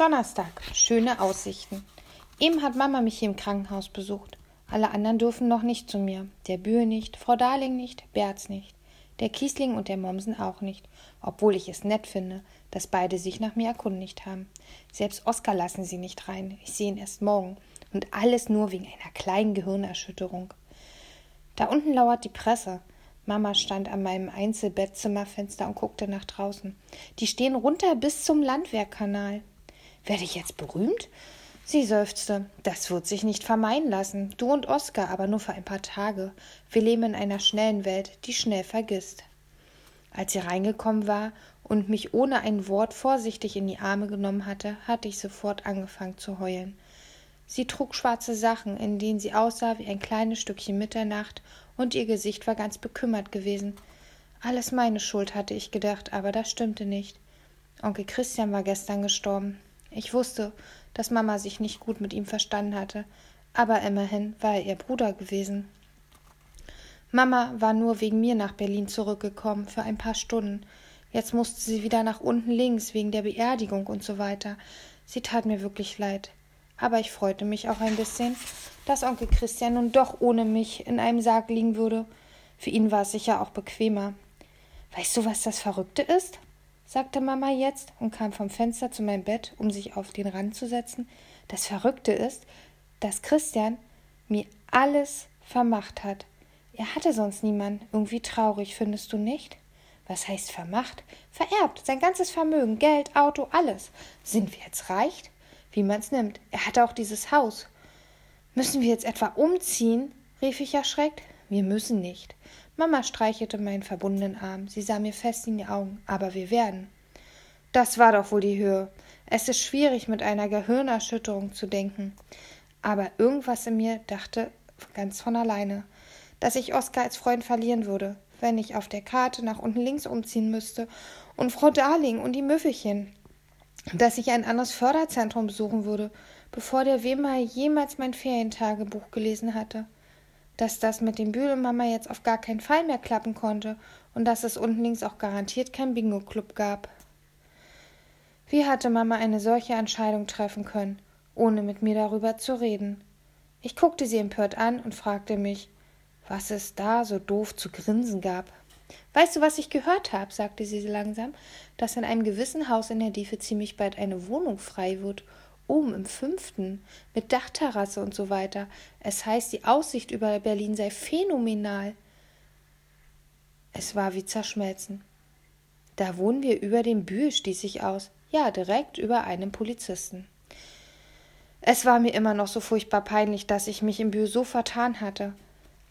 Donnerstag. Schöne Aussichten. Eben hat Mama mich hier im Krankenhaus besucht. Alle anderen dürfen noch nicht zu mir. Der Bühe nicht, Frau Darling nicht, Berz nicht. Der Kiesling und der Mommsen auch nicht, obwohl ich es nett finde, dass beide sich nach mir erkundigt haben. Selbst Oskar lassen sie nicht rein. Ich sehe ihn erst morgen. Und alles nur wegen einer kleinen Gehirnerschütterung. Da unten lauert die Presse. Mama stand an meinem Einzelbettzimmerfenster und guckte nach draußen. Die stehen runter bis zum Landwehrkanal. Werde ich jetzt berühmt? Sie seufzte. Das wird sich nicht vermeiden lassen. Du und Oskar, aber nur für ein paar Tage. Wir leben in einer schnellen Welt, die schnell vergisst. Als sie reingekommen war und mich ohne ein Wort vorsichtig in die Arme genommen hatte, hatte ich sofort angefangen zu heulen. Sie trug schwarze Sachen, in denen sie aussah wie ein kleines Stückchen Mitternacht, und ihr Gesicht war ganz bekümmert gewesen. Alles meine Schuld, hatte ich gedacht, aber das stimmte nicht. Onkel Christian war gestern gestorben. Ich wusste, dass Mama sich nicht gut mit ihm verstanden hatte, aber immerhin war er ihr Bruder gewesen. Mama war nur wegen mir nach Berlin zurückgekommen für ein paar Stunden. Jetzt musste sie wieder nach unten links wegen der Beerdigung und so weiter. Sie tat mir wirklich leid. Aber ich freute mich auch ein bisschen, dass Onkel Christian nun doch ohne mich in einem Sarg liegen würde. Für ihn war es sicher auch bequemer. Weißt du, was das Verrückte ist? Sagte Mama jetzt und kam vom Fenster zu meinem Bett, um sich auf den Rand zu setzen. Das Verrückte ist, dass Christian mir alles vermacht hat. Er hatte sonst niemanden. Irgendwie traurig, findest du nicht? Was heißt vermacht? Vererbt. Sein ganzes Vermögen, Geld, Auto, alles. Sind wir jetzt reich? Wie man's nimmt. Er hatte auch dieses Haus. Müssen wir jetzt etwa umziehen? rief ich erschreckt. Wir müssen nicht. Mama streichelte meinen verbundenen Arm. Sie sah mir fest in die Augen. Aber wir werden. Das war doch wohl die Höhe. Es ist schwierig, mit einer Gehirnerschütterung zu denken. Aber irgendwas in mir dachte ganz von alleine, dass ich Oskar als Freund verlieren würde, wenn ich auf der Karte nach unten links umziehen müsste und Frau Darling und die Müffelchen, dass ich ein anderes Förderzentrum besuchen würde, bevor der Wemer jemals mein Ferientagebuch gelesen hatte dass das mit dem Bühlmama jetzt auf gar keinen Fall mehr klappen konnte und dass es unten links auch garantiert kein Bingo-Club gab. Wie hatte Mama eine solche Entscheidung treffen können, ohne mit mir darüber zu reden? Ich guckte sie empört an und fragte mich, was es da so doof zu grinsen gab. Weißt du, was ich gehört habe? sagte sie langsam, dass in einem gewissen Haus in der Diefe ziemlich bald eine Wohnung frei wird oben im fünften mit Dachterrasse und so weiter. Es heißt, die Aussicht über Berlin sei phänomenal. Es war wie zerschmelzen. Da wohnen wir über dem Bühl, stieß ich aus. Ja, direkt über einem Polizisten. Es war mir immer noch so furchtbar peinlich, dass ich mich im Bühl so vertan hatte.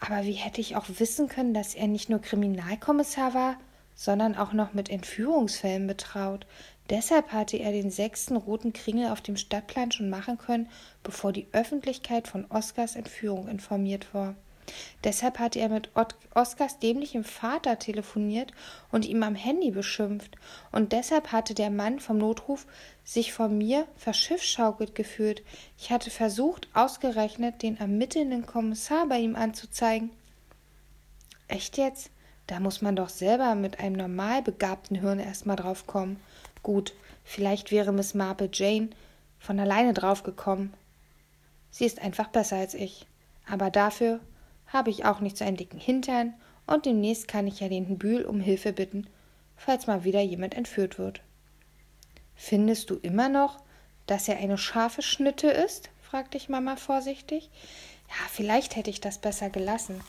Aber wie hätte ich auch wissen können, dass er nicht nur Kriminalkommissar war, sondern auch noch mit Entführungsfällen betraut, Deshalb hatte er den sechsten roten Kringel auf dem Stadtplan schon machen können, bevor die Öffentlichkeit von Oskars Entführung informiert war. Deshalb hatte er mit Oskars dämlichem Vater telefoniert und ihm am Handy beschimpft. Und deshalb hatte der Mann vom Notruf sich von mir verschiffschaukelt gefühlt. Ich hatte versucht, ausgerechnet den ermittelnden Kommissar bei ihm anzuzeigen. Echt jetzt? Da muss man doch selber mit einem normal begabten Hirn erstmal drauf kommen. Gut, vielleicht wäre Miss Marple Jane von alleine draufgekommen. Sie ist einfach besser als ich. Aber dafür habe ich auch nicht so einen dicken Hintern und demnächst kann ich ja den Bühl um Hilfe bitten, falls mal wieder jemand entführt wird. Findest du immer noch, dass er eine scharfe Schnitte ist? fragte ich Mama vorsichtig. Ja, vielleicht hätte ich das besser gelassen.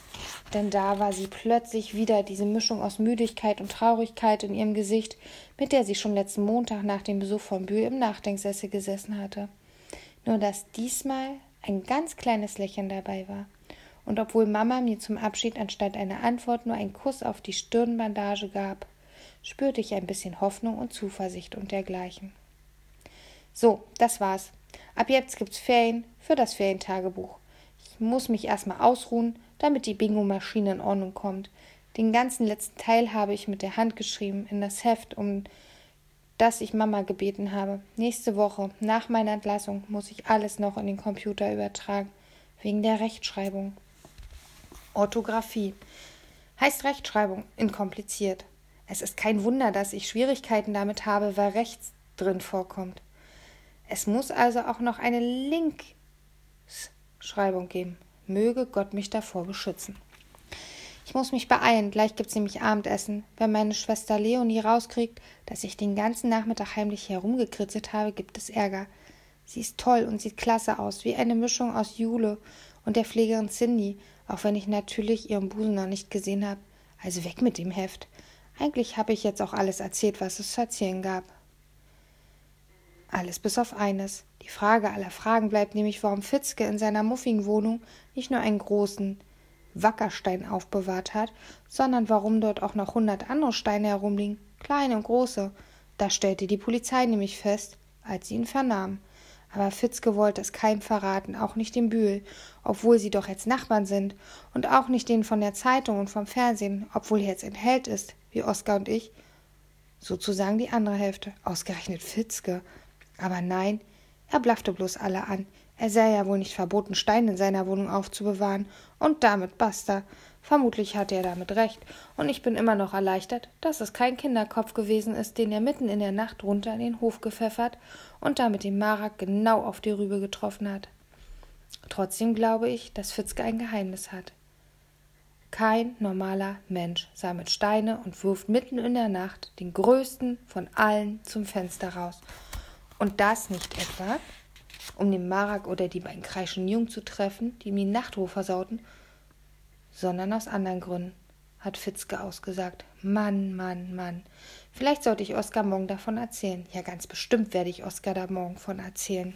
Denn da war sie plötzlich wieder diese Mischung aus Müdigkeit und Traurigkeit in ihrem Gesicht, mit der sie schon letzten Montag nach dem Besuch von Bühl im Nachdenksessel gesessen hatte. Nur dass diesmal ein ganz kleines Lächeln dabei war. Und obwohl Mama mir zum Abschied anstatt einer Antwort nur einen Kuss auf die Stirnbandage gab, spürte ich ein bisschen Hoffnung und Zuversicht und dergleichen. So, das war's. Ab jetzt gibt's Ferien für das Ferientagebuch muss mich erstmal ausruhen, damit die Bingo-Maschine in Ordnung kommt. Den ganzen letzten Teil habe ich mit der Hand geschrieben in das Heft, um das ich Mama gebeten habe. Nächste Woche, nach meiner Entlassung, muss ich alles noch in den Computer übertragen, wegen der Rechtschreibung. Orthographie heißt Rechtschreibung inkompliziert. Es ist kein Wunder, dass ich Schwierigkeiten damit habe, weil rechts drin vorkommt. Es muss also auch noch eine Linksschreibung geben. Möge Gott mich davor beschützen. Ich muss mich beeilen, gleich gibt's nämlich Abendessen. Wenn meine Schwester Leonie rauskriegt, dass ich den ganzen Nachmittag heimlich herumgekritzelt habe, gibt es Ärger. Sie ist toll und sieht klasse aus, wie eine Mischung aus Jule und der Pflegerin Cindy, auch wenn ich natürlich ihren Busen noch nicht gesehen habe. Also weg mit dem Heft. Eigentlich habe ich jetzt auch alles erzählt, was es zu erzählen gab. Alles bis auf eines. Die Frage aller Fragen bleibt nämlich, warum Fitzke in seiner muffigen Wohnung nicht nur einen großen Wackerstein aufbewahrt hat, sondern warum dort auch noch hundert andere Steine herumliegen, kleine und große. Das stellte die Polizei nämlich fest, als sie ihn vernahm. Aber Fitzke wollte es keinem verraten, auch nicht dem Bühl, obwohl sie doch jetzt Nachbarn sind, und auch nicht denen von der Zeitung und vom Fernsehen, obwohl er jetzt ein Held ist, wie Oskar und ich. Sozusagen die andere Hälfte, ausgerechnet Fitzke. Aber nein, er blaffte bloß alle an. Er sei ja wohl nicht verboten, Steine in seiner Wohnung aufzubewahren. Und damit basta. Vermutlich hatte er damit recht. Und ich bin immer noch erleichtert, dass es kein Kinderkopf gewesen ist, den er mitten in der Nacht runter in den Hof gepfeffert und damit den Marak genau auf die Rübe getroffen hat. Trotzdem glaube ich, dass Fitzke ein Geheimnis hat. Kein normaler Mensch sammelt Steine und wirft mitten in der Nacht den größten von allen zum Fenster raus. Und das nicht etwa, um den Marak oder die beiden kreischen Jungen zu treffen, die ihm die Nachtruhe versauten, sondern aus anderen Gründen, hat Fitzke ausgesagt. Mann, Mann, Mann. Vielleicht sollte ich Oskar morgen davon erzählen. Ja, ganz bestimmt werde ich Oskar da morgen von erzählen.